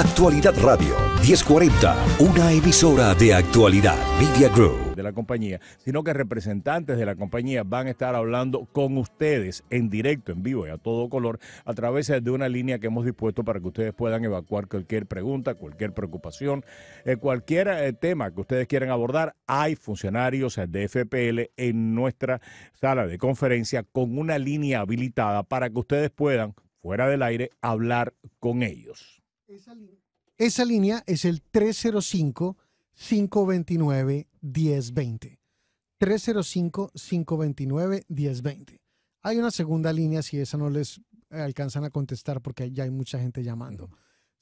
Actualidad Radio 1040, una emisora de actualidad Media Group. de la compañía, sino que representantes de la compañía van a estar hablando con ustedes en directo, en vivo y a todo color, a través de una línea que hemos dispuesto para que ustedes puedan evacuar cualquier pregunta, cualquier preocupación, eh, cualquier eh, tema que ustedes quieran abordar. Hay funcionarios de FPL en nuestra sala de conferencia con una línea habilitada para que ustedes puedan, fuera del aire, hablar con ellos. Esa línea es el 305-529-1020. 305-529-1020. Hay una segunda línea si esa no les alcanzan a contestar porque ya hay mucha gente llamando.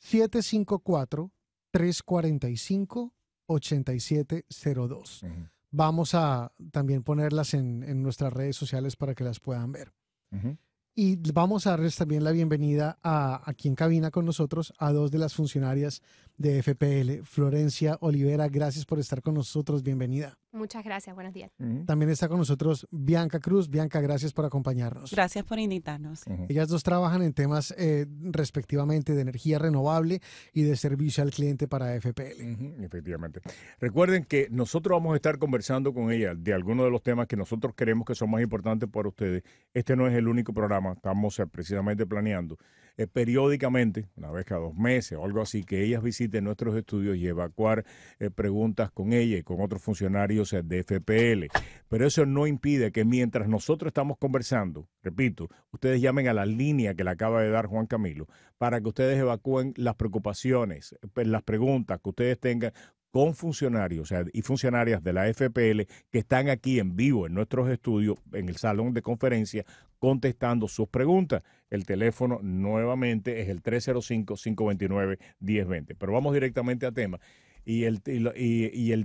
754-345-8702. Vamos a también ponerlas en, en nuestras redes sociales para que las puedan ver. Ujú. Y vamos a darles también la bienvenida a aquí en cabina con nosotros a dos de las funcionarias de FPL. Florencia Olivera, gracias por estar con nosotros. Bienvenida. Muchas gracias, buenos días. También está con nosotros Bianca Cruz. Bianca, gracias por acompañarnos. Gracias por invitarnos. Ellas dos trabajan en temas eh, respectivamente de energía renovable y de servicio al cliente para FPL. Efectivamente. Recuerden que nosotros vamos a estar conversando con ella de algunos de los temas que nosotros creemos que son más importantes para ustedes. Este no es el único programa, estamos eh, precisamente planeando eh, periódicamente, una vez cada dos meses o algo así, que ellas visiten nuestros estudios y evacuar eh, preguntas con ella y con otros funcionarios eh, de FPL. Pero eso no impide que mientras nosotros estamos conversando, repito, ustedes llamen a la línea que le acaba de dar Juan Camilo para que ustedes evacúen las preocupaciones, las preguntas que ustedes tengan con funcionarios y funcionarias de la FPL que están aquí en vivo en nuestros estudios, en el salón de conferencia, contestando sus preguntas. El teléfono nuevamente es el 305-529-1020. Pero vamos directamente a tema. Y el,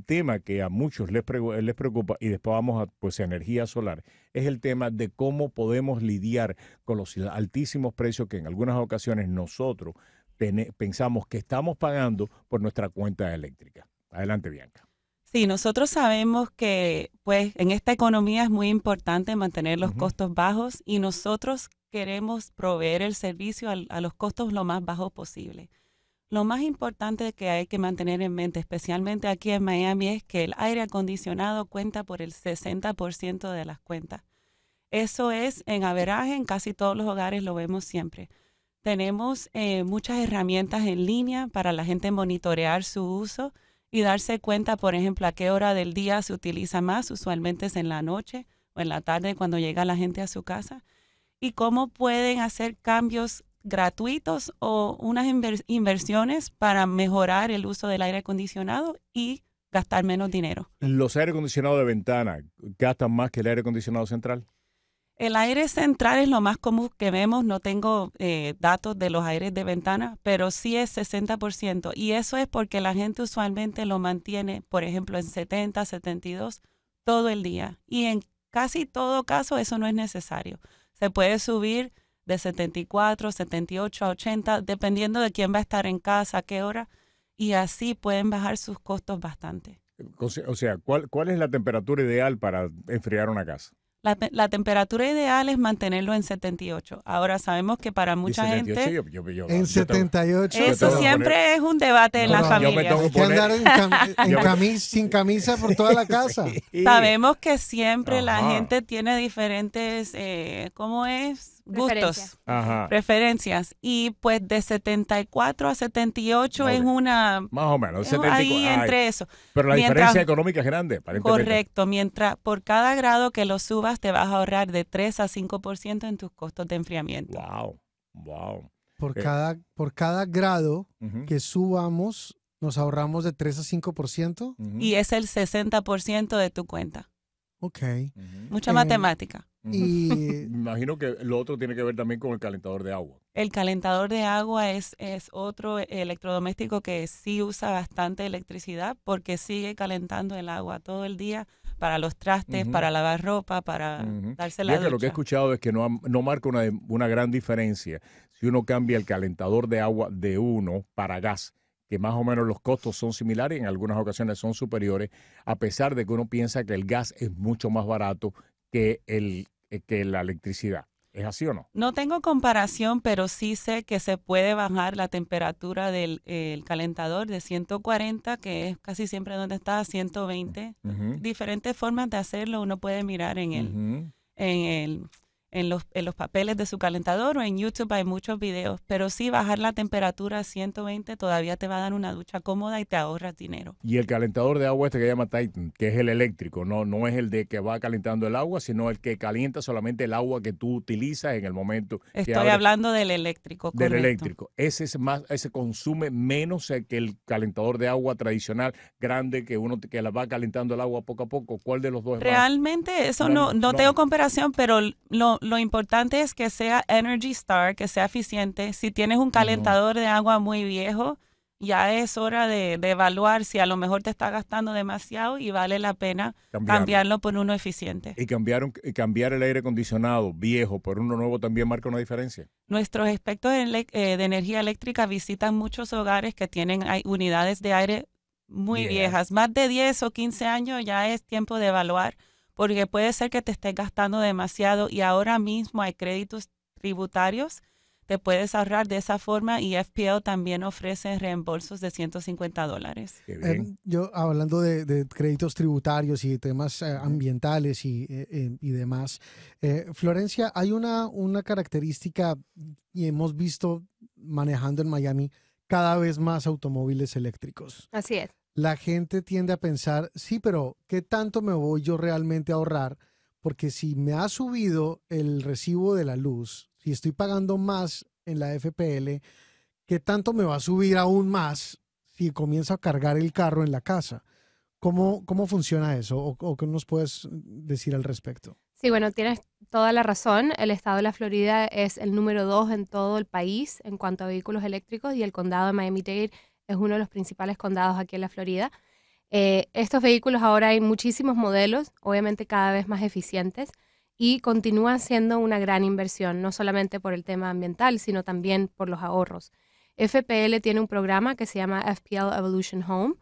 tema que a muchos les, preocupa, y después vamos a pues, energía solar, es el tema de cómo podemos lidiar con los altísimos precios que en algunas ocasiones nosotros pensamos que estamos pagando por nuestra cuenta eléctrica. Adelante, Bianca. Sí, nosotros sabemos que pues en esta economía es muy importante mantener los costos bajos y nosotros queremos proveer el servicio al- a, los costos lo más bajos posible. Lo más importante que hay que mantener en mente, especialmente aquí en Miami, es que el aire acondicionado cuenta por el 60% de las cuentas. Eso es en averaje, en casi todos los hogares lo vemos siempre. Tenemos eh, muchas herramientas en línea para la gente monitorear su uso y darse cuenta, por ejemplo, a qué hora del día se utiliza más, usualmente es en la noche o en la tarde cuando llega la gente a su casa, y cómo pueden hacer cambios gratuitos o unas inver- inversiones para mejorar el uso del aire acondicionado y gastar menos dinero. Los aire acondicionados de ventana gastan más que el aire acondicionado central. El aire central es lo más común que vemos. No tengo eh, datos de los aires de ventana, pero sí es 60%. Y eso es porque la gente usualmente lo mantiene, por ejemplo, en 70, 72 todo el día. Y en casi todo caso eso no es necesario. Se puede subir de 74, 78 a 80, dependiendo de quién va a estar en casa, a qué hora. Y así pueden bajar sus costos bastante. O sea- o sea, ¿cuál, ¿cuál es la temperatura ideal para enfriar una casa? La, la temperatura ideal es mantenerlo en 78. Ahora sabemos que para mucha Y 78, gente yo- yo- yo- En yo tengo- 78. yo eso siempre poner- es un debate en No, la no, yo me familia. tengo Hay que andar en, cam- en camis- sin camisa por toda la casa. Sí. Sabemos que siempre la Ajá. gente tiene diferentes, eh, ¿cómo es? Gustos, Preferencias. Ajá. preferencias. Y pues de 74 a 78 es Ok. una... Más o menos, es 74. ahí Ay, entre eso. pero la mientras- diferencia económica es grande. Correcto. Mientras por cada grado que lo subas te vas a ahorrar de 3 a 5% en tus costos de enfriamiento. Wow, wow. Por Eh. cada, por cada grado que subamos, nos ahorramos de 3 a 5%. ujú, Y es el 60% de tu cuenta. Ok. Mucha Eh, matemática. Y imagino que lo otro tiene que ver también con el calentador de agua. El calentador de agua es, es otro electrodoméstico que sí usa bastante electricidad porque sigue calentando el agua todo el día para los trastes, para lavar ropa, para darse la Fíjate, lo que he ducha. escuchado es que no, no marca una, una gran diferencia si uno cambia el calentador de agua de uno para gas, que más o menos los costos son similares, en algunas ocasiones son superiores, a pesar de que uno piensa que el gas es mucho más barato que, el, eh, que la electricidad. ¿Es así o no? No tengo comparación, pero sí sé que se puede bajar la temperatura del el calentador de 140, que es casi siempre donde está, a 120. Ujú, Diferentes formas de hacerlo uno puede mirar en el, en el en los, en los papeles de su calentador o en YouTube hay muchos videos, pero sí bajar la temperatura a 120 todavía te va a dar una ducha cómoda y te ahorras dinero. Y el calentador de agua este que llama Titan, que es el eléctrico, no, no es el de que va calentando el agua, sino el que calienta solamente el agua que tú utilizas en el momento que Estoy abres hablando del eléctrico, del correcto. eléctrico. Ese es más, ese consume menos que el calentador de agua tradicional grande que uno que la va calentando el agua poco a poco. ¿Cuál de los dos es más? Realmente eso Bueno, no, no, no. tengo comparación, pero lo, lo importante es que sea Energy Star, que sea eficiente. Si tienes un calentador de agua muy viejo, ya es hora de, de evaluar si a lo mejor te está gastando demasiado y vale la pena Cambiarlo. cambiarlo por uno eficiente. Y cambiar, un- y cambiar el aire acondicionado viejo por uno nuevo también marca una diferencia. Nuestros expertos eh, de energía eléctrica visitan muchos hogares que tienen unidades de aire muy Viejas. viejas. Más de 10 o 15 años ya es tiempo de evaluar porque puede ser que te estés gastando demasiado y ahora mismo hay créditos tributarios. Te puedes ahorrar de esa forma y FPL también ofrece reembolsos de 150 dólares. Eh, yo hablando de, de créditos tributarios y temas eh, ambientales y, eh, eh, y demás, eh, Florencia, hay una, una característica y hemos visto manejando en Miami cada vez más automóviles eléctricos. Así es. La gente tiende a pensar, sí, pero ¿qué tanto me voy yo realmente a ahorrar? Porque si me ha subido el recibo de la luz, si estoy pagando más en la FPL, ¿qué tanto me va a subir aún más si comienzo a cargar el carro en la casa? ¿Cómo, cómo funciona eso? ¿O, o qué nos puedes decir al respecto? Sí, bueno, tienes toda la razón. El estado de la Florida es el número dos en todo el país en cuanto a vehículos eléctricos y el condado de Miami-Dade es uno de los principales condados aquí en la Florida. Eh, estos vehículos ahora hay muchísimos modelos, obviamente cada vez más eficientes y continúan siendo una gran inversión, no solamente por el tema ambiental, sino también por los ahorros. FPL tiene un programa que se llama FPL Evolution Home,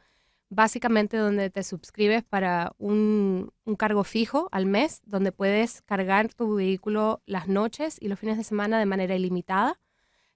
básicamente donde te suscribes para un, un cargo fijo al mes, donde puedes cargar tu vehículo las noches y los fines de semana de manera ilimitada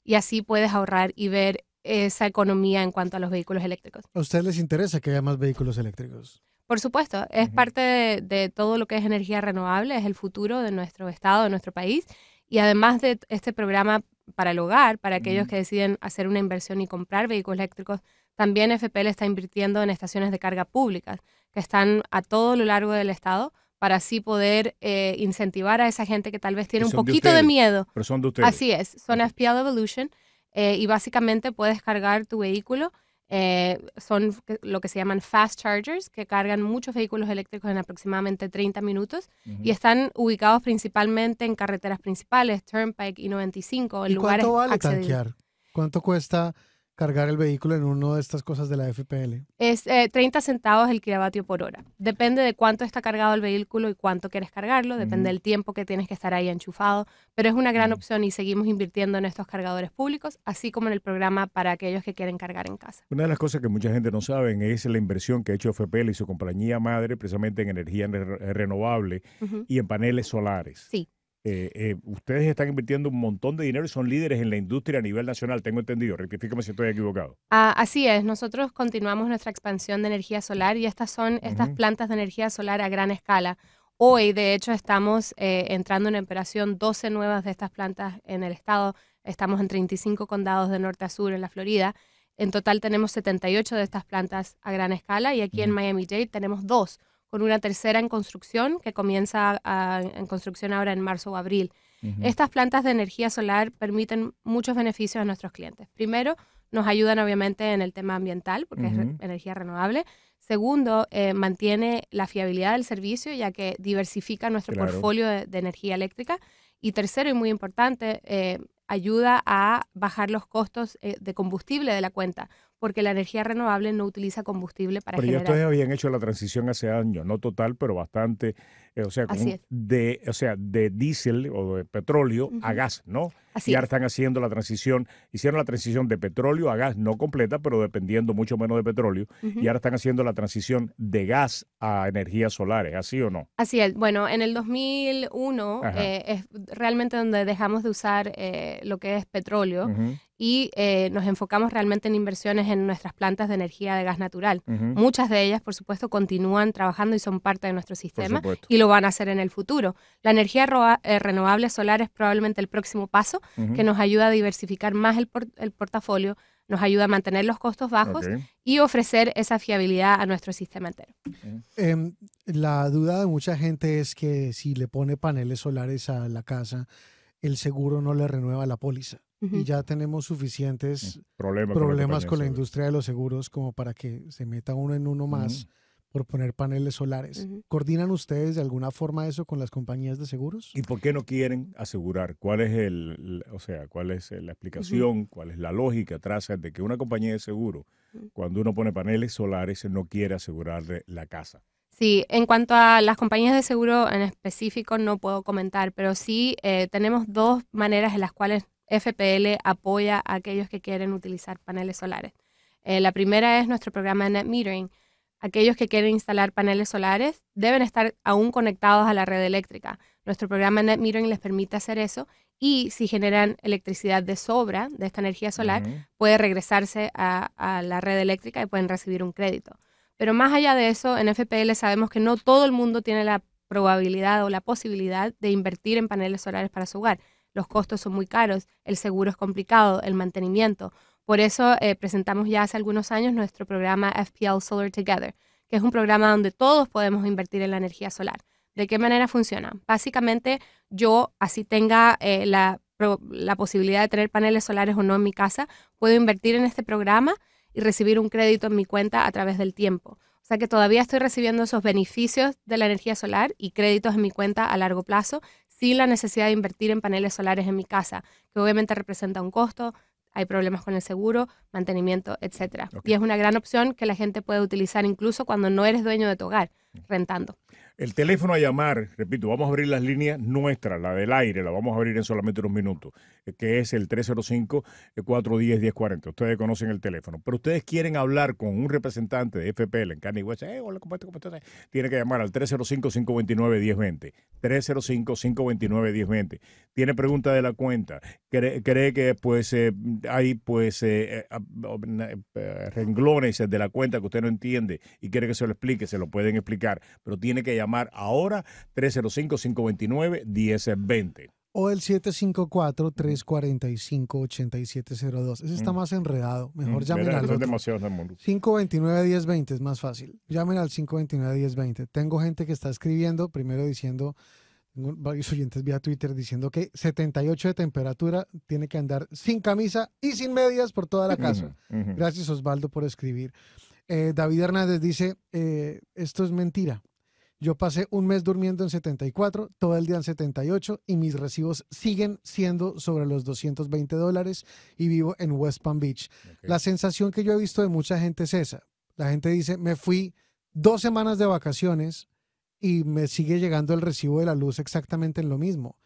y así puedes ahorrar y ver esa economía en cuanto a los vehículos eléctricos. ¿A ustedes les interesa que haya más vehículos eléctricos? Por supuesto, es parte de, de todo lo que es energía renovable, es el futuro de nuestro estado, de nuestro país. Y además de este programa para el hogar, para aquellos que deciden hacer una inversión y comprar vehículos eléctricos, también FPL está invirtiendo en estaciones de carga públicas que están a todo lo largo del estado para así poder eh, incentivar a esa gente que tal vez tiene un de poquito de ustedes. miedo Pero son de ustedes. Así es, son. FPL Evolution eh, y básicamente puedes cargar tu vehículo. eh, son lo que se llaman fast chargers, que cargan muchos vehículos eléctricos en aproximadamente 30 minutos Ujú. y están ubicados principalmente en carreteras principales, Turnpike y 95, en ¿Y lugares cuánto vale accedibles. tanquear? ¿Cuánto cuesta cargar el vehículo en una de estas cosas de la FPL? Es eh, 30 centavos el kilovatio por hora. Depende de cuánto está cargado el vehículo y cuánto quieres cargarlo, depende del tiempo que tienes que estar ahí enchufado, pero es una gran opción y seguimos invirtiendo en estos cargadores públicos, así como en el programa para aquellos que quieren cargar en casa. Una de las cosas que mucha gente no sabe es la inversión que ha hecho FPL y su compañía madre precisamente en energía re- renovable y en paneles solares. Sí. Eh, eh, ustedes están invirtiendo un montón de dinero y son líderes en la industria a nivel nacional, tengo entendido. Rectifícame si estoy equivocado. Ah, así es, nosotros continuamos nuestra expansión de energía solar y estas son estas plantas de energía solar a gran escala. Hoy, de hecho, estamos eh, entrando en operación 12 nuevas de estas plantas en el estado. Estamos en 35 condados de norte a sur en la Florida. En total tenemos 78 de estas plantas a gran escala y aquí en. Miami-Dade tenemos dos, con una tercera en construcción que comienza a- en construcción ahora en marzo o abril. Estas plantas de energía solar permiten muchos beneficios a nuestros clientes. Primero, nos ayudan obviamente en el tema ambiental, porque es energía renovable. Segundo, eh, mantiene la fiabilidad del servicio, ya que diversifica nuestro Claro. portfolio de, de energía eléctrica. Y tercero, y muy importante, eh, ayuda a bajar los costos eh, de combustible de la cuenta, porque la energía renovable no utiliza combustible para Pero ya generar. ustedes habían hecho la transición hace años, no total, pero bastante, eh, o sea, con de, o sea, de diésel o de petróleo a gas, ¿no? Así y ahora es. están haciendo la transición, hicieron la transición de petróleo a gas, no completa, pero dependiendo mucho menos de petróleo, y ahora están haciendo la transición de gas a energías solares, ¿así o no? Así es. Bueno, en el 2001 Ajá. eh, es realmente donde dejamos de usar eh, lo que es petróleo y eh, nos enfocamos realmente en inversiones en nuestras plantas de energía de gas natural. ujú, Muchas de ellas, por supuesto, continúan trabajando y son parte de nuestro sistema y lo van a hacer en el futuro. La energía eh, renovable solar es probablemente el próximo paso Ujú, que nos ayuda a diversificar más el, por- el portafolio, nos ayuda a mantener los costos bajos ok. y ofrecer esa fiabilidad a nuestro sistema entero. Em, la duda de mucha gente es que si le pone paneles solares a la casa, el seguro no le renueva la póliza. Ujú. Y ya tenemos suficientes Problemas, problemas con la compañía de industria de los seguros como para que se meta uno en uno más por poner paneles solares. Ujú. ¿Coordinan ustedes de alguna forma eso con las compañías de seguros? ¿Y por qué no quieren asegurar? ¿Cuál es el, o sea, cuál es la explicación, cuál es la lógica atrás de que una compañía de seguro, cuando uno pone paneles solares, no quiere asegurarle la casa? Sí, en cuanto a las compañías de seguro en específico no puedo comentar, pero sí eh, tenemos dos maneras en las cuales FPL apoya a aquellos que quieren utilizar paneles solares. Eh, la primera es nuestro programa de net metering. Aquellos que quieren instalar paneles solares deben estar aún conectados a la red eléctrica. Nuestro programa net metering les permite hacer eso y si generan electricidad de sobra de esta energía solar, Ujú. puede regresarse a, a la red eléctrica y pueden recibir un crédito. Pero más allá de eso, en FPL sabemos que no todo el mundo tiene la probabilidad o la posibilidad de invertir en paneles solares para su hogar. Los costos son muy caros, el seguro es complicado, el mantenimiento. Por eso eh, presentamos ya hace algunos años nuestro programa FPL Solar Together, que es un programa donde todos podemos invertir en la energía solar. ¿De qué manera funciona? Básicamente, yo, así tenga eh, la, la posibilidad de tener paneles solares o no en mi casa, puedo invertir en este programa y recibir un crédito en mi cuenta a través del tiempo. O sea que todavía estoy recibiendo esos beneficios de la energía solar y créditos en mi cuenta a largo plazo sin la necesidad de invertir en paneles solares en mi casa, que obviamente representa un costo, hay problemas con el seguro, mantenimiento, etcétera. Ok. Y es una gran opción que la gente puede utilizar incluso cuando no eres dueño de tu hogar, rentando. El teléfono a llamar, repito, vamos a abrir las líneas nuestras, la del aire, la vamos a abrir en solamente unos minutos, eh, que es el 305-410-1040. Ustedes conocen el teléfono, pero ustedes quieren hablar con un representante de FPL en Canny West, eh, hola, ¿cómo estás? ¿Cómo estás? Tiene que llamar al 305-529-1020. 305-529-1020. Tiene pregunta de la cuenta. Cree, cree que pues eh, hay pues eh, eh, ah, eh, renglones de la cuenta que usted no entiende y quiere que se lo explique, se lo pueden explicar, pero tiene que llamar ahora 305-529-1020. O el 754-345-8702. Ese está Mm. más enredado. Mejor Mm, llamen al Eso es otro. demasiado del mundo. 529-1020 es más fácil. Llamen al 529-1020. Tengo gente que está escribiendo, primero diciendo, varios oyentes vía Twitter diciendo que 78 de temperatura tiene que andar sin camisa y sin medias por toda la casa. Gracias Osvaldo por escribir. Eh, David Hernández dice, eh, esto es mentira. Yo pasé un mes durmiendo en 74, todo el día en 78 y mis recibos siguen siendo sobre los 220 dólares y vivo en West Palm Beach. La sensación que yo he visto de mucha gente es esa. La gente dice, me fui dos semanas de vacaciones y me sigue llegando el recibo de la luz exactamente en lo mismo.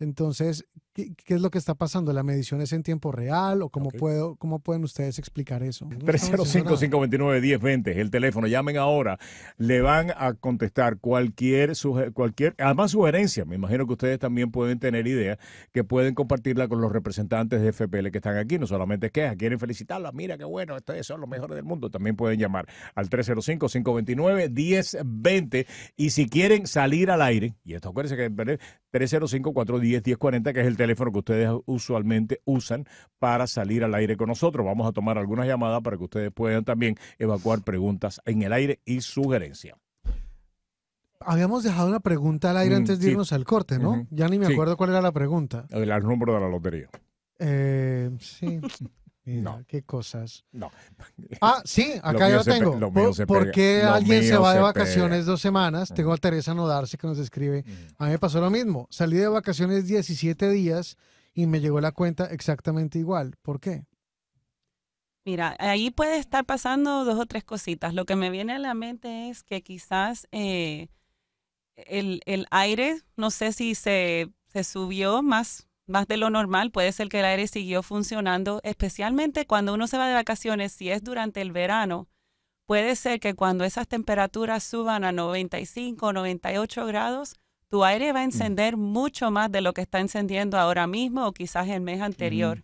Entonces, ¿qué, qué es lo que está pasando? ¿La medición es en tiempo real o cómo, puedo, cómo pueden ustedes explicar eso? No estamos haciendo nada. 305-529-1020 es el teléfono. Llamen ahora. Le van a contestar cualquier, suge- cualquier, además sugerencia. Me imagino que ustedes también pueden tener ideas que pueden compartirla con los representantes de FPL que están aquí. No solamente quejas, quieren felicitarla. Mira qué bueno, ustedes son los mejores del mundo. También pueden llamar al 305-529-1020. Y si quieren salir al aire, y esto acuérdense que 305-410-1040, que es el teléfono que ustedes usualmente usan para salir al aire con nosotros. Vamos a tomar algunas llamadas para que ustedes puedan también evacuar preguntas en el aire y sugerencias. Habíamos dejado una pregunta al aire Mm, antes de sí. irnos al corte, ¿no? Ujú. Ya ni me Sí. acuerdo cuál era la pregunta. El, el número de la lotería. Eh, sí. Mira, No. qué cosas. No. Ah, sí, acá yo tengo. lo ¿Por, qué Lo alguien se va de se vacaciones pega. dos semanas? Tengo a Teresa Nodarse que nos escribe. A mí me pasó lo mismo. Salí de vacaciones 17 días y me llegó la cuenta exactamente igual. ¿Por qué? Mira, ahí puede estar pasando dos o tres cositas. Lo que me viene a la mente es que quizás eh, el, el aire, no sé si se, se subió más más de lo normal, puede ser que el aire siguió funcionando, especialmente cuando uno se va de vacaciones, si es durante el verano, puede ser que cuando esas temperaturas suban a 95 o 98 grados, tu aire va a encender mucho más de lo que está encendiendo ahora mismo o quizás el mes anterior.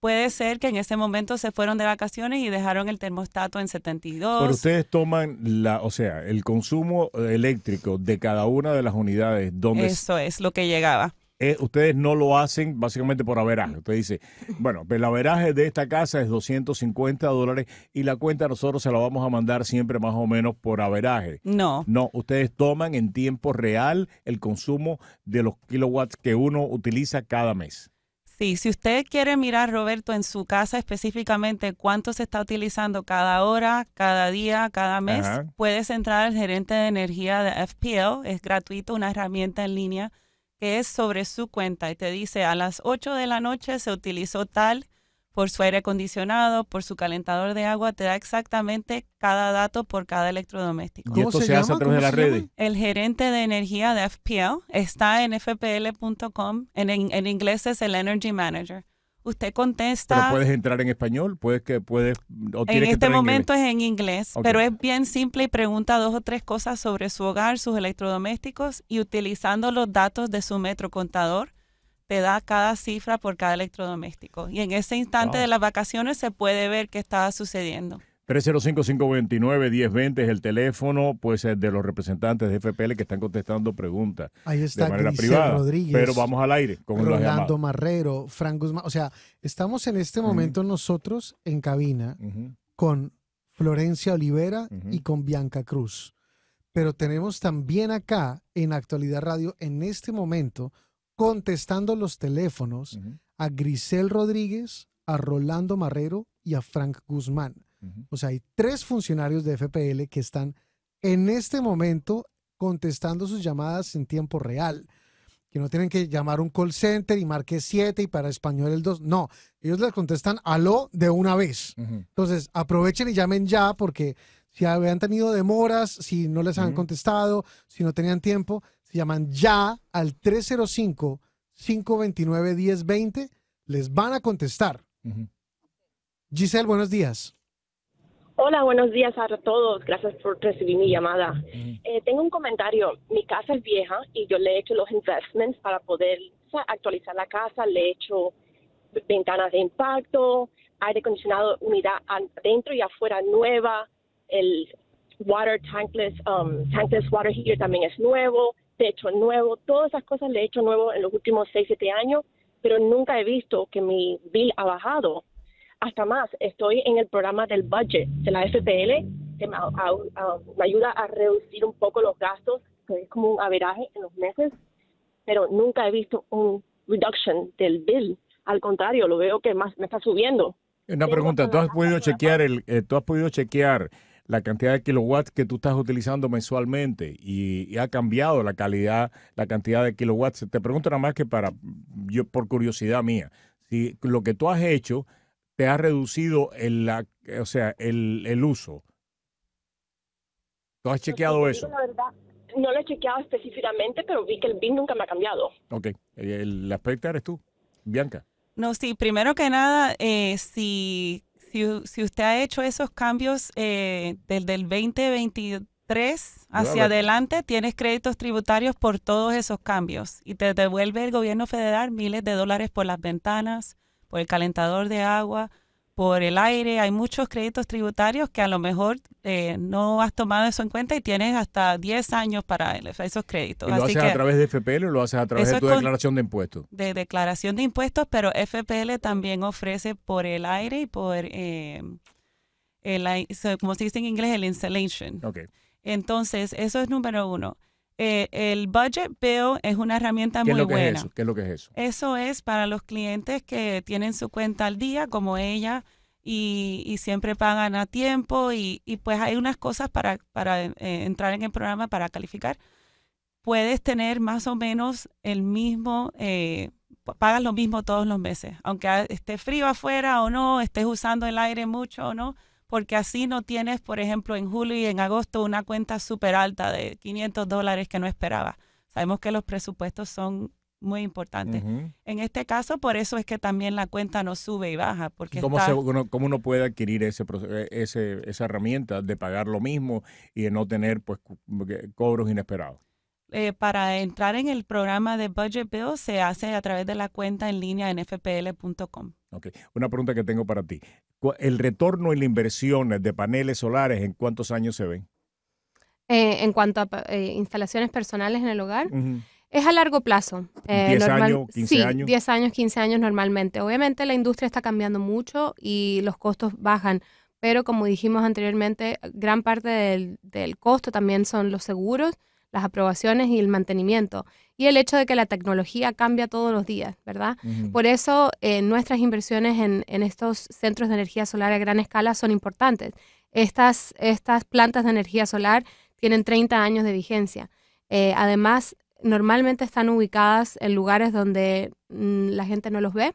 Puede ser que en ese momento se fueron de vacaciones y dejaron el termostato en 72. Pero ustedes toman la, o sea, el consumo eléctrico de cada una de las unidades donde Eso es lo que llegaba. Eh, ustedes no lo hacen básicamente por averaje. Usted dice, bueno, el averaje de esta casa es 250 dólares y la cuenta nosotros se la vamos a mandar siempre más o menos por averaje. No, No, ustedes toman en tiempo real el consumo de los kilowatts que uno utiliza cada mes. Sí, si usted quiere mirar, Roberto, en su casa específicamente cuánto se está utilizando cada hora, cada día, cada mes, Ajá. puedes entrar al gerente de energía de FPL, es gratuito, una herramienta en línea que es sobre su cuenta y te dice a las 8 de la noche se utilizó tal por su aire acondicionado, por su calentador de agua, te da exactamente cada dato por cada electrodoméstico. Y ¿Cómo esto se se, hace llama? a través de. El gerente de energía de FPL está en fpl.com. En, en, en inglés es el Energy Manager. Usted contesta. Pero puedes entrar en español, puedes que puedes o en que este en momento inglés? es en inglés, pero es bien simple y pregunta dos o tres cosas sobre su hogar, sus electrodomésticos y utilizando los datos de su metro contador te da cada cifra por cada electrodoméstico. Y en ese instante Wow. de las vacaciones se puede ver qué estaba sucediendo. 305-529-1020 es el teléfono pues eh, de los representantes de FPL que están contestando preguntas Ahí de está manera Grisel privada. Rodríguez. Pero vamos al aire con Rolando. Marrero, Frank Guzmán. O sea, estamos en este momento nosotros en cabina con Florencia Olivera y con Bianca Cruz. Pero tenemos también acá en Actualidad Radio, en este momento, contestando los teléfonos a Grisel Rodríguez, a Rolando Marrero y a Frank Guzmán. O sea, hay tres funcionarios de FPL que están en este momento contestando sus llamadas en tiempo real. Que no tienen que llamar un call center y marque 7 y para español el 2. No, ellos les contestan aló de una vez. Entonces, aprovechen y llamen ya porque si habían tenido demoras, si no les han contestado, si no tenían tiempo, se llaman ya al 305-529-1020, les van a contestar. Giselle, buenos días. Hola, buenos días a todos. Gracias por recibir mi llamada. Eh, tengo un comentario. Mi casa es vieja y yo le he hecho los investments para poder o sea, actualizar la casa. Le he hecho ventanas de impacto, aire acondicionado, unidad adentro y afuera nueva. El water tankless, um, tankless water heater también es nuevo. Techo nuevo. Todas esas cosas le he hecho nuevo en los últimos 6, 7 años, pero nunca he visto que mi bill ha bajado hasta más, estoy en el programa del budget de la FPL, que me, a- a- me ayuda a reducir un poco los gastos, que es como un averaje en los meses, pero nunca he visto un reduction del bill. Al contrario, lo veo que más me está subiendo. Una pregunta, ¿tú has podido chequear el, eh, tú has podido chequear la cantidad de kilowatts que tú estás utilizando mensualmente y, y ha cambiado la calidad, la cantidad de kilowatts? Te pregunto nada más que para yo por curiosidad mía, si lo que tú has hecho te ha reducido el, la, o sea, el, el uso. ¿Tú has chequeado eso? La verdad, no lo he chequeado específicamente, pero vi que el bill nunca me ha cambiado. Ok, el aspecto eres tú, Bianca. No, sí, primero que nada, eh, si, si, si usted ha hecho esos cambios eh, desde el 2023 hacia adelante, tienes créditos tributarios por todos esos cambios y te devuelve el gobierno federal miles de dólares por las ventanas, por el calentador de agua, por el aire. Hay muchos créditos tributarios que a lo mejor eh, no has tomado eso en cuenta y tienes hasta 10 años para esos créditos. ¿Y lo Así haces que a través de FPL o lo haces a través de tu declaración de impuestos? de declaración de impuestos, pero FPL también ofrece por el aire y por eh, el, como se dice en inglés, el insulation. Ok. Entonces, eso es número uno. Eh, el budget bill es una herramienta ¿Qué es muy buena. es eso? ¿Qué es lo que es eso? Eso es para los clientes que tienen su cuenta al día, como ella, y, y siempre pagan a tiempo. Y, y pues hay unas cosas para, para eh, entrar en el programa para calificar. Puedes tener más o menos el mismo, eh, pagas lo mismo todos los meses, aunque esté frío afuera o no, estés usando el aire mucho o no, porque así no tienes, por ejemplo, en julio y en agosto una cuenta súper alta de 500 dólares que no esperaba. Sabemos que los presupuestos son muy importante. Ujú. En este caso, por eso es que también la cuenta no sube y baja, porque ¿Cómo, está, se- uno, cómo uno puede adquirir ese, eh, ese, esa herramienta de pagar lo mismo y de no tener pues cobros inesperados? Eh, para entrar en el programa de Budget Bill se hace a través de la cuenta en línea en fpl.com. Ok. Una pregunta que tengo para ti. ¿El retorno y la inversión de paneles solares en cuántos años se ven? Eh, en cuanto a eh, instalaciones personales en el hogar, es a largo plazo. Eh, 10 años, 15 sí, años. 10 años, 15 años normalmente. Obviamente la industria está cambiando mucho y los costos bajan, pero como dijimos anteriormente, gran parte del, del costo también son los seguros, las aprobaciones y el mantenimiento. Y el hecho de que la tecnología cambia todos los días, ¿verdad? Por eso eh, nuestras inversiones en, en estos centros de energía solar a gran escala son importantes. Estas, estas plantas de energía solar tienen 30 años de vigencia. Eh, además, normalmente están ubicadas en lugares donde mm, la gente no los ve.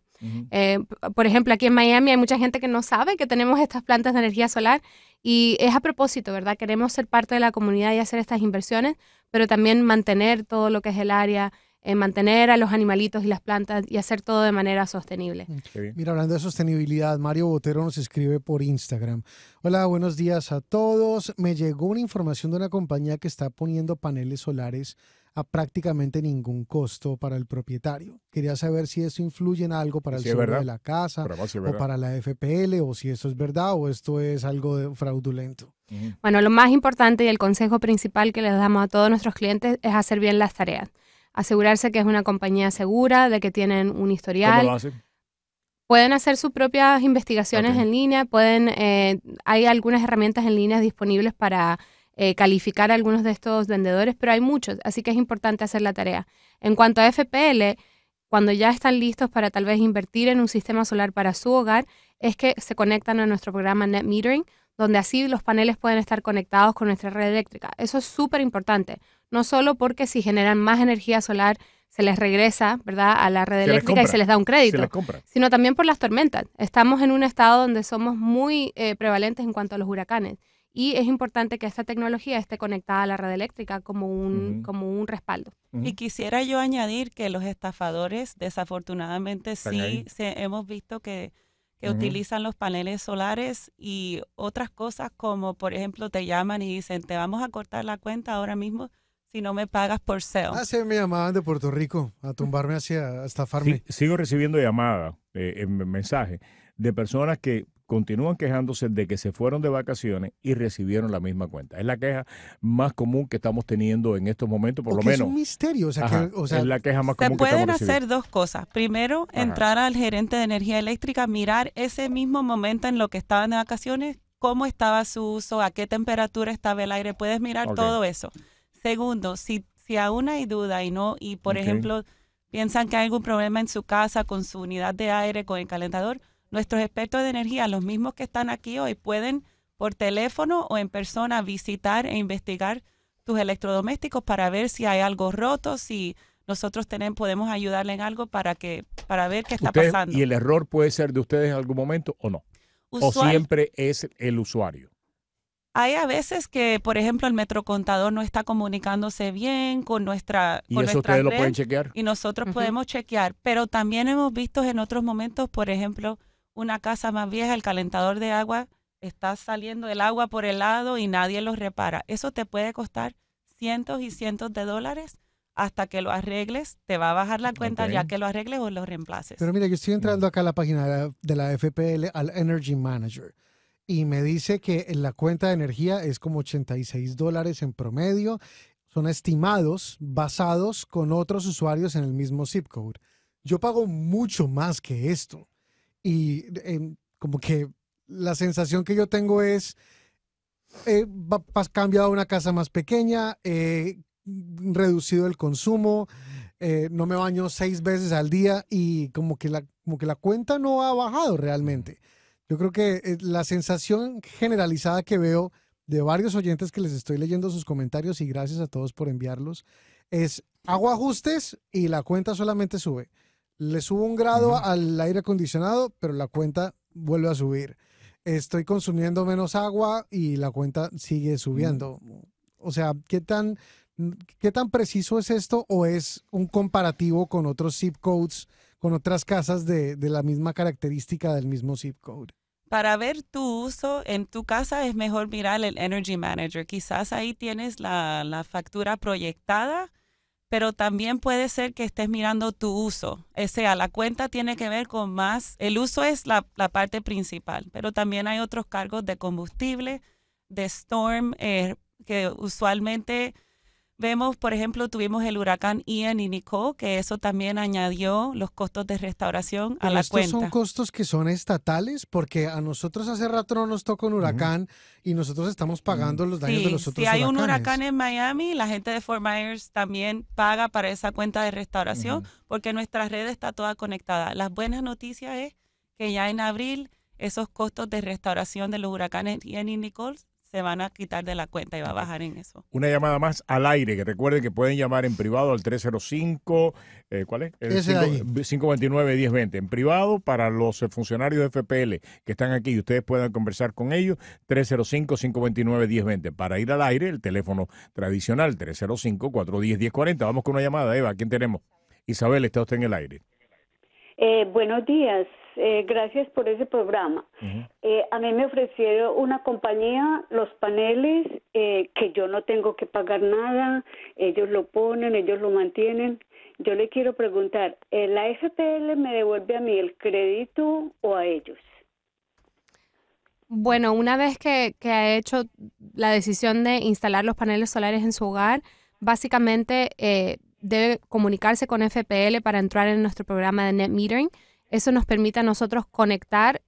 Eh, por ejemplo, aquí en Miami hay mucha gente que no sabe que tenemos estas plantas de energía solar y es a propósito, ¿verdad? Queremos ser parte de la comunidad y hacer estas inversiones, pero también mantener todo lo que es el área, eh, mantener a los animalitos y las plantas y hacer todo de manera sostenible. Bien. Mira, hablando de sostenibilidad, Mario Botero nos escribe por Instagram. Hola, buenos días a todos. Me llegó una información de una compañía que está poniendo paneles solares a prácticamente ningún costo para el propietario. Quería saber si eso influye en algo para el Sí, seguro de la casa sí o para la FPL o si esto es verdad o esto es algo de- fraudulento. Bueno, lo más importante y el consejo principal que les damos a todos nuestros clientes es hacer bien las tareas. Asegurarse que es una compañía segura, de que tienen un ¿Cómo historial. lo hacen? Pueden hacer sus propias investigaciones en línea, pueden, eh, hay algunas herramientas en línea disponibles para eh, calificar a algunos de estos vendedores, pero hay muchos, así que es importante hacer la tarea. En cuanto a FPL, cuando ya están listos para tal vez invertir en un sistema solar para su hogar, es que se conectan a nuestro programa Net Metering, donde así los paneles pueden estar conectados con nuestra red eléctrica. Eso es súper importante, no solo porque si generan más energía solar, se les regresa, ¿verdad?, a la red Se eléctrica y se les da un crédito sino también por las tormentas. Estamos en un estado donde somos muy eh, prevalentes en cuanto a los huracanes y es importante que esta tecnología esté conectada a la red eléctrica como un, Ujú. como un respaldo. Ujú. Y quisiera yo añadir que los estafadores, desafortunadamente, sí se- hemos visto que, que Ujú. utilizan los paneles solares y otras cosas como, por ejemplo, te llaman y dicen, te vamos a cortar la cuenta ahora mismo si no me pagas por SEO. Ah, se me llamaban de Puerto Rico a tumbarme hacia, a estafarme. Sí, sigo recibiendo llamadas, eh, en mensajes, de personas que continúan quejándose de que se fueron de vacaciones y recibieron la misma cuenta. Es la queja más común que estamos teniendo en estos momentos, por O lo que es menos. un misterio. O sea, Ajá, que, o sea es la queja más Se común que pueden estamos hacer dos cosas. Primero, Ajá. entrar al gerente de energía eléctrica, mirar ese mismo momento en lo que estaban de vacaciones, cómo estaba su uso, a qué temperatura estaba el aire. Puedes mirar todo eso. Segundo, si, si aún hay duda y no, y por ejemplo, piensan que hay algún problema en su casa con su unidad de aire, con el calentador, nuestros expertos de energía, los mismos que están aquí hoy, pueden por teléfono o en persona visitar e investigar tus electrodomésticos para ver si hay algo roto, si nosotros tenemos, podemos ayudarle en algo para que para ver qué está Ustedes- pasando. ¿Y el error puede ser de ustedes en algún momento o no? O siempre es el usuario. hay a veces que, por ejemplo, el metrocontador no está comunicándose bien con nuestra Y con eso nuestra ustedes lo pueden chequear. y nosotros podemos chequear, pero también hemos visto en otros momentos, por ejemplo, una casa más vieja, el calentador de agua está saliendo el agua por el lado y nadie lo repara. Eso te puede costar cientos y cientos de dólares hasta que lo arregles. Te va a bajar la cuenta ya que lo arregles o lo reemplaces. Pero mira, yo estoy entrando acá a la página de la, FPL, al Energy Manager, y me dice que la cuenta de energía es como 86 dólares en promedio. Son estimados basados con otros usuarios en el mismo zip code. Yo pago mucho más que esto. Y em, como que la sensación que yo tengo es, pas- cambiado a una casa más pequeña, he reducido el consumo, eh, no me baño seis veces al día y como que la, como que la cuenta no ha bajado realmente. Yo creo que eh, la sensación generalizada que veo de varios oyentes que les estoy leyendo sus comentarios y gracias a todos por enviarlos es hago ajustes y la cuenta solamente sube. Le subo un grado al aire acondicionado, pero la cuenta vuelve a subir. Estoy consumiendo menos agua y la cuenta sigue subiendo. O sea, ¿qué tan ¿qué tan preciso es esto o es un comparativo con otros zip codes, con otras casas de, de la misma característica del mismo zip code? Para ver tu uso en tu casa es mejor mirar el Energy Manager. Quizás ahí tienes la, la factura proyectada pero también puede ser que estés mirando tu uso. O sea, la cuenta tiene que ver con más, el uso es la, parte principal, pero también hay otros cargos de combustible, de storm, eh, que usualmente Vemos, por ejemplo, tuvimos el huracán Ian y Nicole, que eso también añadió los costos de restauración a la estos cuenta. son costos que son estatales? Porque a nosotros hace rato no nos toca un huracán y nosotros estamos pagando los daños de los otros Si hay un huracán en Miami, la gente de Fort Myers también paga para esa cuenta de restauración porque nuestra red está toda conectada. Las buenas noticias es que ya en abril esos costos de restauración de los huracanes Ian y Nicole se van a quitar de la cuenta y va a bajar en eso. Una llamada más al aire, que recuerden que pueden llamar en privado al 305, eh, ¿cuál es? El 529-1020. En privado para los funcionarios de FPL que están aquí y ustedes puedan conversar con ellos, 305-529-1020. Para ir al aire, el teléfono tradicional, 305-410-1040. Vamos con una llamada, Eva. ¿Quién tenemos? Isabel, está usted en el aire. Eh, buenos días. Eh, gracias por ese programa. Eh, a mí me ofrecieron una compañía los paneles eh, que yo no tengo que pagar nada, ellos lo ponen, ellos lo mantienen. Yo le quiero preguntar, ¿la FPL me devuelve a mí el crédito o a ellos? Bueno, una vez que, que ha hecho la decisión de instalar los paneles solares en su hogar, básicamente debe comunicarse con FPL para entrar en nuestro programa de net metering eso nos permite a nosotros conectar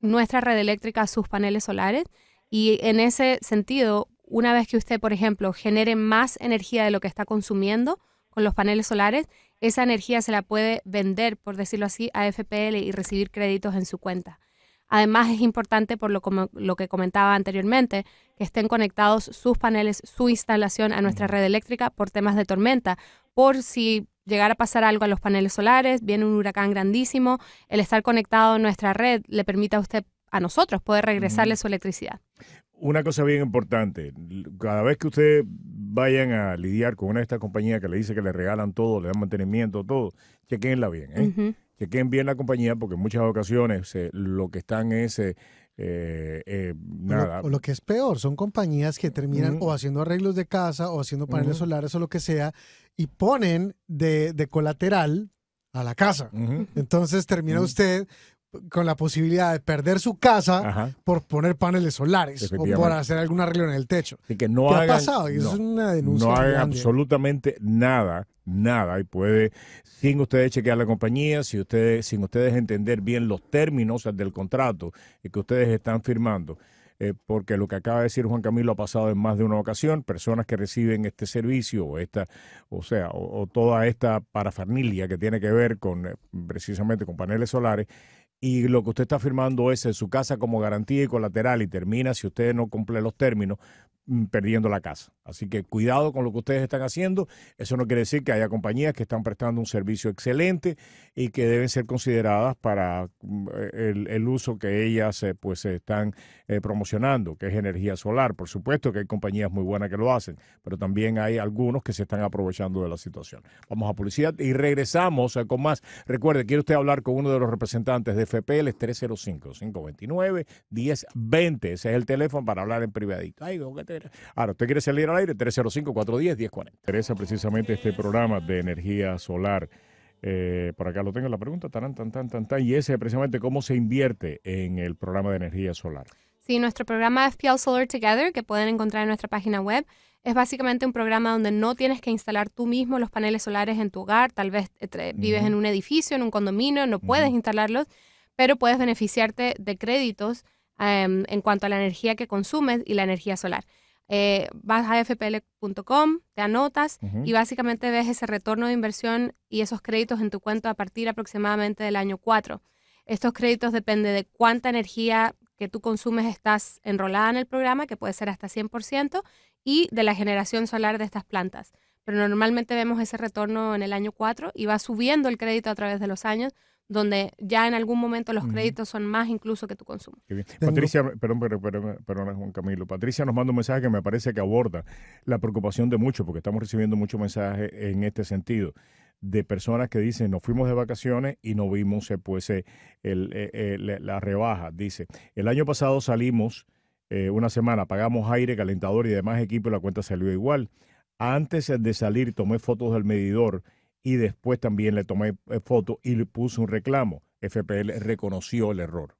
nuestra red eléctrica a sus paneles solares y en ese sentido, una vez que usted, por ejemplo, genere más energía de lo que está consumiendo con los paneles solares, esa energía se la puede vender, por decirlo así, a FPL y recibir créditos en su cuenta. Además, es importante, por lo, lo, que comentaba anteriormente, que estén conectados sus paneles, su instalación a nuestra red eléctrica por temas de tormenta, por si llegar a pasar algo a los paneles solares, viene un huracán grandísimo, el estar conectado a nuestra red le permite a usted, a nosotros, poder regresarle su electricidad. Una cosa bien importante, cada vez que ustedes vayan a lidiar con una de estas compañías que le dice que le regalan todo, le dan mantenimiento, todo, chequenla bien, ¿eh? Chequen bien la compañía porque en muchas ocasiones eh, lo que están es... Eh, eh, nada. O lo, que es peor, son compañías que terminan o haciendo arreglos de casa o haciendo paneles solares o lo que sea y ponen de, colateral a la casa. Entonces termina usted con la posibilidad de perder su casa por poner paneles solares o por hacer algún arreglo en el techo. que no ¿Qué ha pasado? Y eso es una denuncia. No hagan absolutamente nada, nada. Y puede, sin ustedes chequear la compañía, si ustedes, sin ustedes entender bien los términos del contrato que ustedes están firmando, eh, porque lo que acaba de decir Juan Camilo ha pasado en más de una ocasión, personas que reciben este servicio o esta, o sea, o, toda esta parafernalia que tiene que ver con eh, precisamente con paneles solares y lo que usted está firmando es en su casa como garantía y colateral y termina si usted no cumple los términos, perdiendo la casa. Así que cuidado con lo que ustedes están haciendo. Eso no quiere decir que haya compañías que están prestando un servicio excelente y que deben ser consideradas para mm, el, uso que ellas eh, pues están eh, promocionando, que es energía solar. Por supuesto que hay compañías muy buenas que lo hacen, pero también hay algunos que se están aprovechando de la situación. Vamos a publicidad y regresamos eh, con más. Recuerde, quiere usted hablar con uno de los representantes de FPL, es 305-529-1020. Ese es el teléfono para hablar en privadito. Ay, ¿qué te Ahora, usted quiere salir al aire, 305-410-1040. Interesa precisamente este programa de energía solar. Eh, por acá lo tengo la pregunta, tan, tan, tan, tan, tan, y ese es precisamente cómo se invierte en el programa de energía solar. Sí, nuestro programa FPL Solar Together, que pueden encontrar en nuestra página web, es básicamente un programa donde no tienes que instalar tú mismo los paneles solares en tu hogar. Tal vez eh, vives en un edificio, en un condominio, no puedes instalarlos, pero puedes beneficiarte de créditos em, en cuanto a la energía que consumes y la energía solar. Eh, vas a fpl.com, te anotas y básicamente ves ese retorno de inversión y esos créditos en tu cuenta a partir aproximadamente del año 4. Estos créditos dependen de cuánta energía que tú consumes estás enrolada en el programa, que puede ser hasta 100%, y de la generación solar de estas plantas. Pero normalmente vemos ese retorno en el año 4 y va subiendo el crédito a través de los años donde ya en algún momento los créditos son más incluso que tu consumo. Patricia, perdón, perdón, perdón, Juan Camilo. Patricia nos manda un mensaje que me parece que aborda la preocupación de muchos, porque estamos recibiendo muchos mensajes en este sentido de personas que dicen, nos fuimos de vacaciones y no vimos eh, pues, eh, el, la rebaja. Dice, el año pasado salimos eh, una semana, pagamos aire, calentador y demás equipo y la cuenta salió igual. Antes de salir tomé fotos del medidor y después también le tomé fotos y le puse un reclamo. FPL reconoció el error.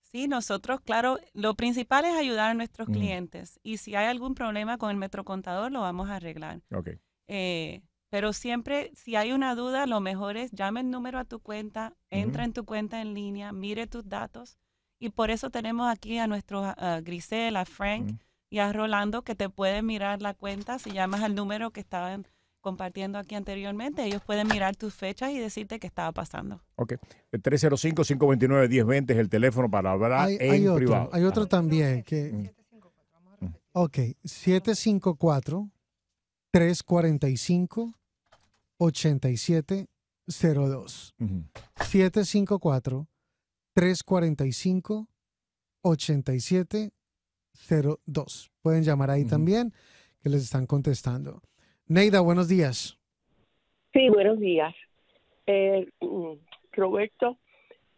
Sí, nosotros, claro, lo principal es ayudar a nuestros clientes y si hay algún problema con el metrocontador lo vamos a arreglar. Okay. Pero siempre, si hay una duda, lo mejor es llame el número a tu cuenta, entra en tu cuenta en línea, mire tus datos. Y por eso tenemos aquí a nuestro Grisel, a Frank y a Rolando que te pueden mirar la cuenta. Si llamas al número que estaban compartiendo aquí anteriormente, ellos pueden mirar tus fechas y decirte qué estaba pasando. Ok. 305-529-1020 es el teléfono para hablar en privado. Hay otro también que... Ok, 754 345 8702. 754 345 8702. Pueden llamar ahí también, que les están contestando. Neida, buenos días. Sí, buenos días. Eh, mm, Roberto,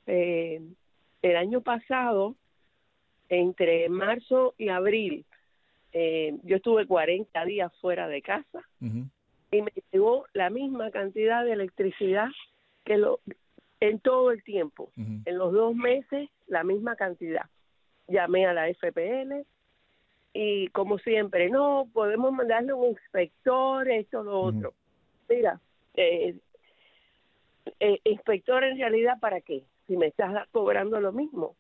eh, el año pasado, entre marzo y abril, eh, yo estuve 40 días fuera de casa y me llegó la misma cantidad de electricidad que lo en todo el tiempo. En los dos meses, la misma cantidad. Llamé a la FPL y como siempre, no, podemos mandarle un inspector, esto, lo otro. Mira, eh, eh, inspector en realidad, ¿para qué? Si me estás cobrando lo mismo.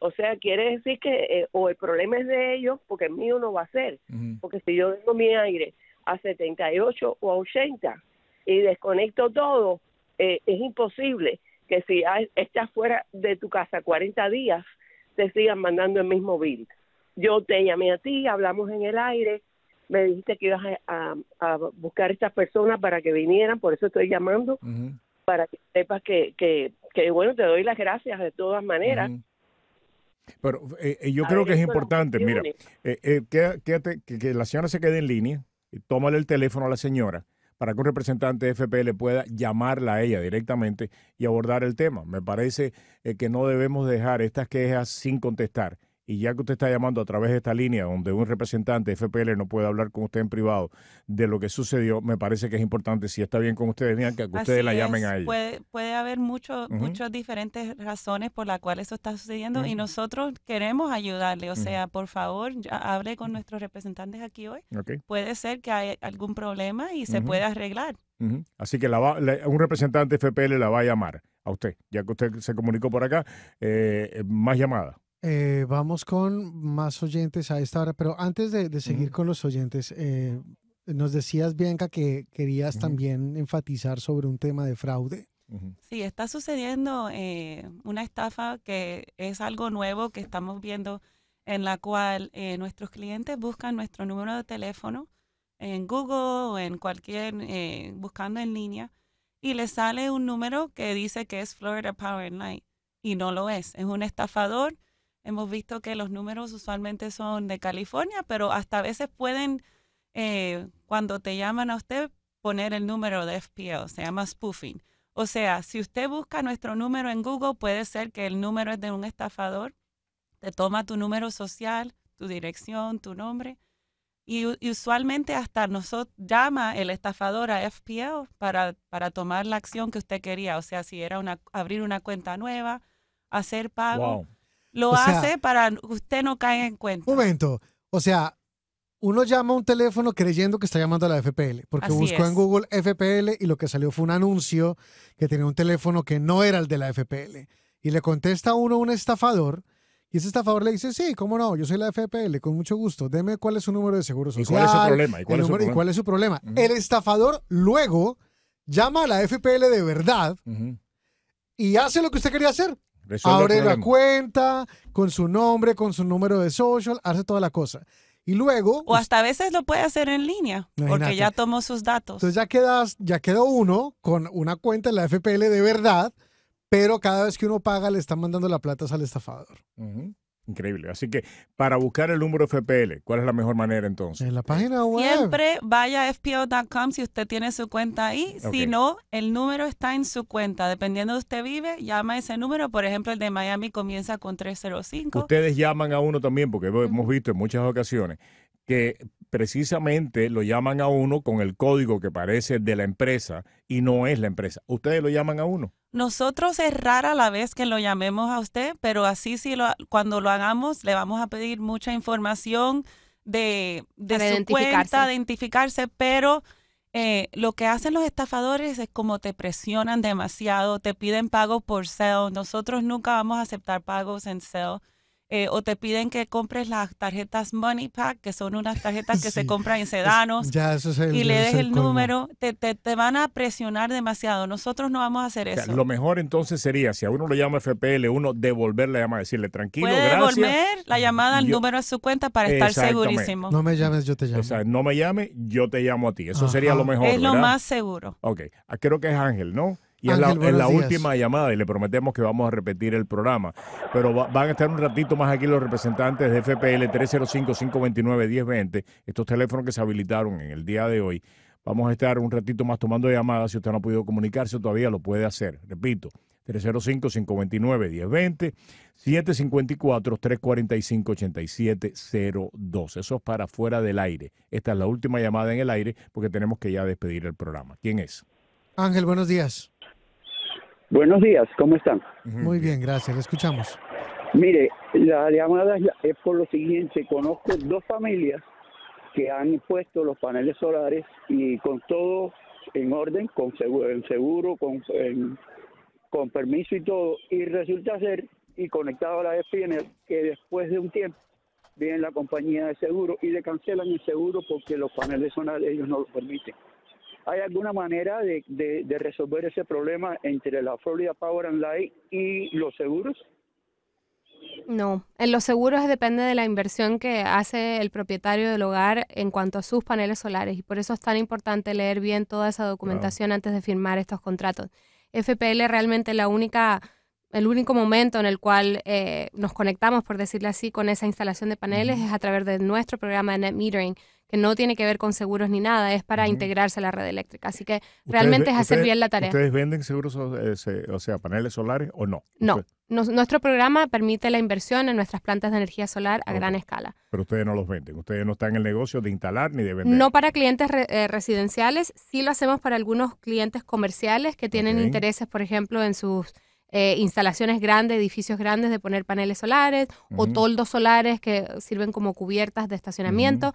O sea, quiere decir que eh, o el problema es de ellos, porque el mío no va a ser. Porque si yo tengo mi aire a 78 o a 80 y desconecto todo, eh, es imposible que si estás fuera de tu casa 40 días, te sigan mandando el mismo bill. Yo te llamé a ti, hablamos en el aire, me dijiste que ibas a, buscar a estas personas para que vinieran, por eso estoy llamando, para que sepas que, que, que, bueno, te doy las gracias de todas maneras. Pero eh, eh, yo creo que es importante, mira, eh, que, la señora se quede en línea, y tómale el teléfono a la señora para que un representante de FPL pueda llamarla a ella directamente y abordar el tema. Me parece que no debemos dejar estas quejas sin contestar y ya que usted está llamando a través de esta línea donde un representante de FPL no puede hablar con usted en privado de lo que sucedió, me parece que es importante, si está bien con ustedes, que ustedes la llamen a ella. Puede, puede haber mucho, muchas diferentes razones por las cuales eso está sucediendo y nosotros queremos ayudarle. O sea, por favor, hable con nuestros representantes aquí hoy. Puede ser que hay algún problema y se puede arreglar. Así que la un representante de FPL la va a llamar a usted, ya que usted se comunicó por acá. Eh, más llamadas. Eh, vamos con más oyentes a esta hora, pero antes de, seguir con los oyentes, eh, nos decías, Bianca, que querías también enfatizar sobre un tema de fraude. Sí, está sucediendo eh, una estafa que es algo nuevo que estamos viendo en la cual nuestros clientes buscan nuestro número de teléfono en Google o en cualquier, buscando en línea, y les sale un número que dice que es Florida Power Line y no lo es. Es un estafador Hemos visto que los números usualmente son de California, pero hasta a veces pueden, eh, cuando te llaman a usted, poner el número de FPL, se llama spoofing. O sea, si usted busca nuestro número en Google, puede ser que el número es de un estafador, te toma tu número social, tu dirección, tu nombre, y, usualmente hasta nosotros llama el estafador a FPL para, para tomar la acción que usted quería. O sea, si era una, abrir una cuenta nueva, hacer pago. Lo hace para que usted no caiga en cuenta. Un momento. O sea, uno llama a un teléfono creyendo que está llamando a la FPL, porque buscó en Google FPL y lo que salió fue un anuncio que tenía un teléfono que no era el de la FPL. Y le contesta a uno un estafador. Y ese estafador le dice, sí, cómo no, yo soy la FPL, con mucho gusto, deme cuál es su número de seguro social. ¿Y cuál es su problema? ¿Y cuál, es, su problema? El estafador luego llama a la FPL de verdad y hace lo que usted quería hacer. Abre la cuenta con su nombre, con su número de social, hace toda la cosa. Y luego. O hasta a veces lo puede hacer en línea, porque ya tomó sus datos. Entonces ya quedas, ya quedó uno con una cuenta en la FPL de verdad, pero cada vez que uno paga le están mandando la plata al estafador. Ujú. Increíble. Así que para buscar el número FPL, ¿cuál es la mejor manera entonces? En la página web. Siempre vaya a fpo.com si usted tiene su cuenta ahí. Si no, el número está en su cuenta. Dependiendo de usted vive, llama ese número. Por ejemplo, el de Miami comienza con 305. Ustedes llaman a uno también, porque hemos visto en muchas ocasiones que precisamente lo llaman a uno con el código que parece de la empresa y no es la empresa. Ustedes lo llaman a uno. Nosotros es rara la vez que lo llamemos a usted, pero así sí lo, cuando lo hagamos le vamos a pedir mucha información de, de su identificarse. cuenta, de identificarse, pero eh, lo que hacen los estafadores es como te presionan demasiado, te piden pago por sale. Nosotros nunca vamos a aceptar pagos en sale. Eh, o te piden que compres las tarjetas Money Pack, que son unas tarjetas que se compran en sedanos Ya, eso es el, y le es des el número, te, te, te van a presionar demasiado. Nosotros no vamos a hacer O sea, eso. lo mejor entonces sería, si a uno lo llama FPL, uno devolver la llamada, decirle tranquilo, Puede gracias. devolver la llamada al número de su cuenta para estar segurísimo. No me llames, yo te llamo. O sea, no me llame, yo te llamo a ti. Eso sería lo mejor. es lo ¿verdad? más seguro. Ok, ah, creo que es Ángel, ¿no? Y es la, es última llamada y le prometemos que vamos a repetir el programa. Pero va- van a estar un ratito más aquí los representantes de FPL 305-529-1020, estos teléfonos que se habilitaron en el día de hoy. Vamos a estar un ratito más tomando llamadas. Si usted no ha podido comunicarse todavía, lo puede hacer. Repito, 305-529-1020, 754-345-8702. Eso es para fuera del aire. Esta es la última llamada en el aire porque tenemos que ya despedir el programa. ¿Quién es? Ángel, buenos días. Buenos días, ¿cómo están? Muy bien, gracias. Le escuchamos. Mire, la llamada es por lo siguiente, conozco dos familias que han puesto los paneles solares y con todo en orden, con seguro, en seguro con, en- con permiso y todo, y resulta ser, y conectado a la FPN, que después de un tiempo viene la compañía de seguro y le cancelan el seguro porque los paneles solares ellos no lo permiten. ¿Hay alguna manera de, de- de resolver ese problema entre la Florida Power and Light y los seguros? No, en los seguros depende de la inversión que hace el propietario del hogar en cuanto a sus paneles solares y por eso es tan importante leer bien toda esa documentación antes de firmar estos contratos. FPL realmente la única, el único momento en el cual eh, nos conectamos, por decirlo así, con esa instalación de paneles es a través de nuestro programa de net metering, que no tiene que ver con seguros ni nada, es para integrarse a la red eléctrica. Así que realmente es hacer bien la tarea. ¿Ustedes venden seguros, eh, se- o sea, paneles solares o no? No, Usted- nos- nuestro programa permite la inversión en nuestras plantas de energía solar a gran escala. pero ustedes no los venden. Ustedes no están en el negocio de instalar ni de vender. No para clientes re- eh, residenciales, sí lo hacemos para algunos clientes comerciales que tienen intereses, por ejemplo, en sus eh, instalaciones grandes, edificios grandes de poner paneles solares o toldos solares que sirven como cubiertas de estacionamiento.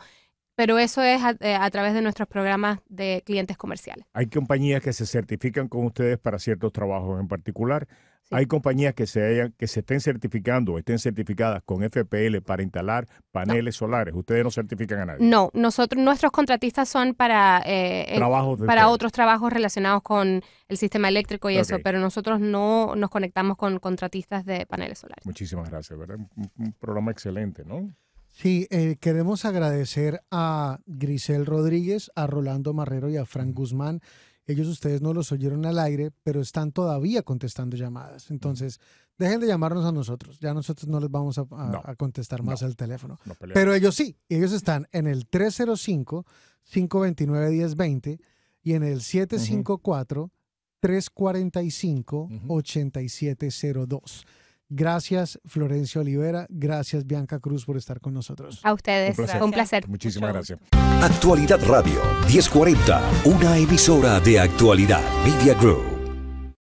Pero eso es a, eh, a través de nuestros programas de clientes comerciales. Hay compañías que se certifican con ustedes para ciertos trabajos en particular. Sí. Hay compañías que se hayan, que se estén certificando o estén certificadas con FPL para instalar paneles solares. Ustedes no certifican a nadie. No, nosotros, nuestros contratistas son para, eh, Trabajos de para otros trabajos relacionados con el sistema eléctrico y eso, pero nosotros no nos conectamos con contratistas de paneles solares. Muchísimas gracias, ¿verdad? Un, un programa excelente, ¿no? Sí, eh, queremos agradecer a Grisel Rodríguez, a Rolando Marrero y a Frank Guzmán. Ellos ustedes no los oyeron al aire, pero están todavía contestando llamadas. Entonces, dejen de llamarnos a nosotros. Ya nosotros no les vamos a, a- No. a contestar más No. al teléfono. Pero ellos sí, ellos están en el 305-529-1020 y en el 754-345-8702. Gracias, Florencia Olivera. Gracias, Bianca Cruz, por estar con nosotros. A ustedes, Un placer. un placer. Muchísimas Mucho gracias. Actualidad Radio 1040, una emisora de actualidad Media Group.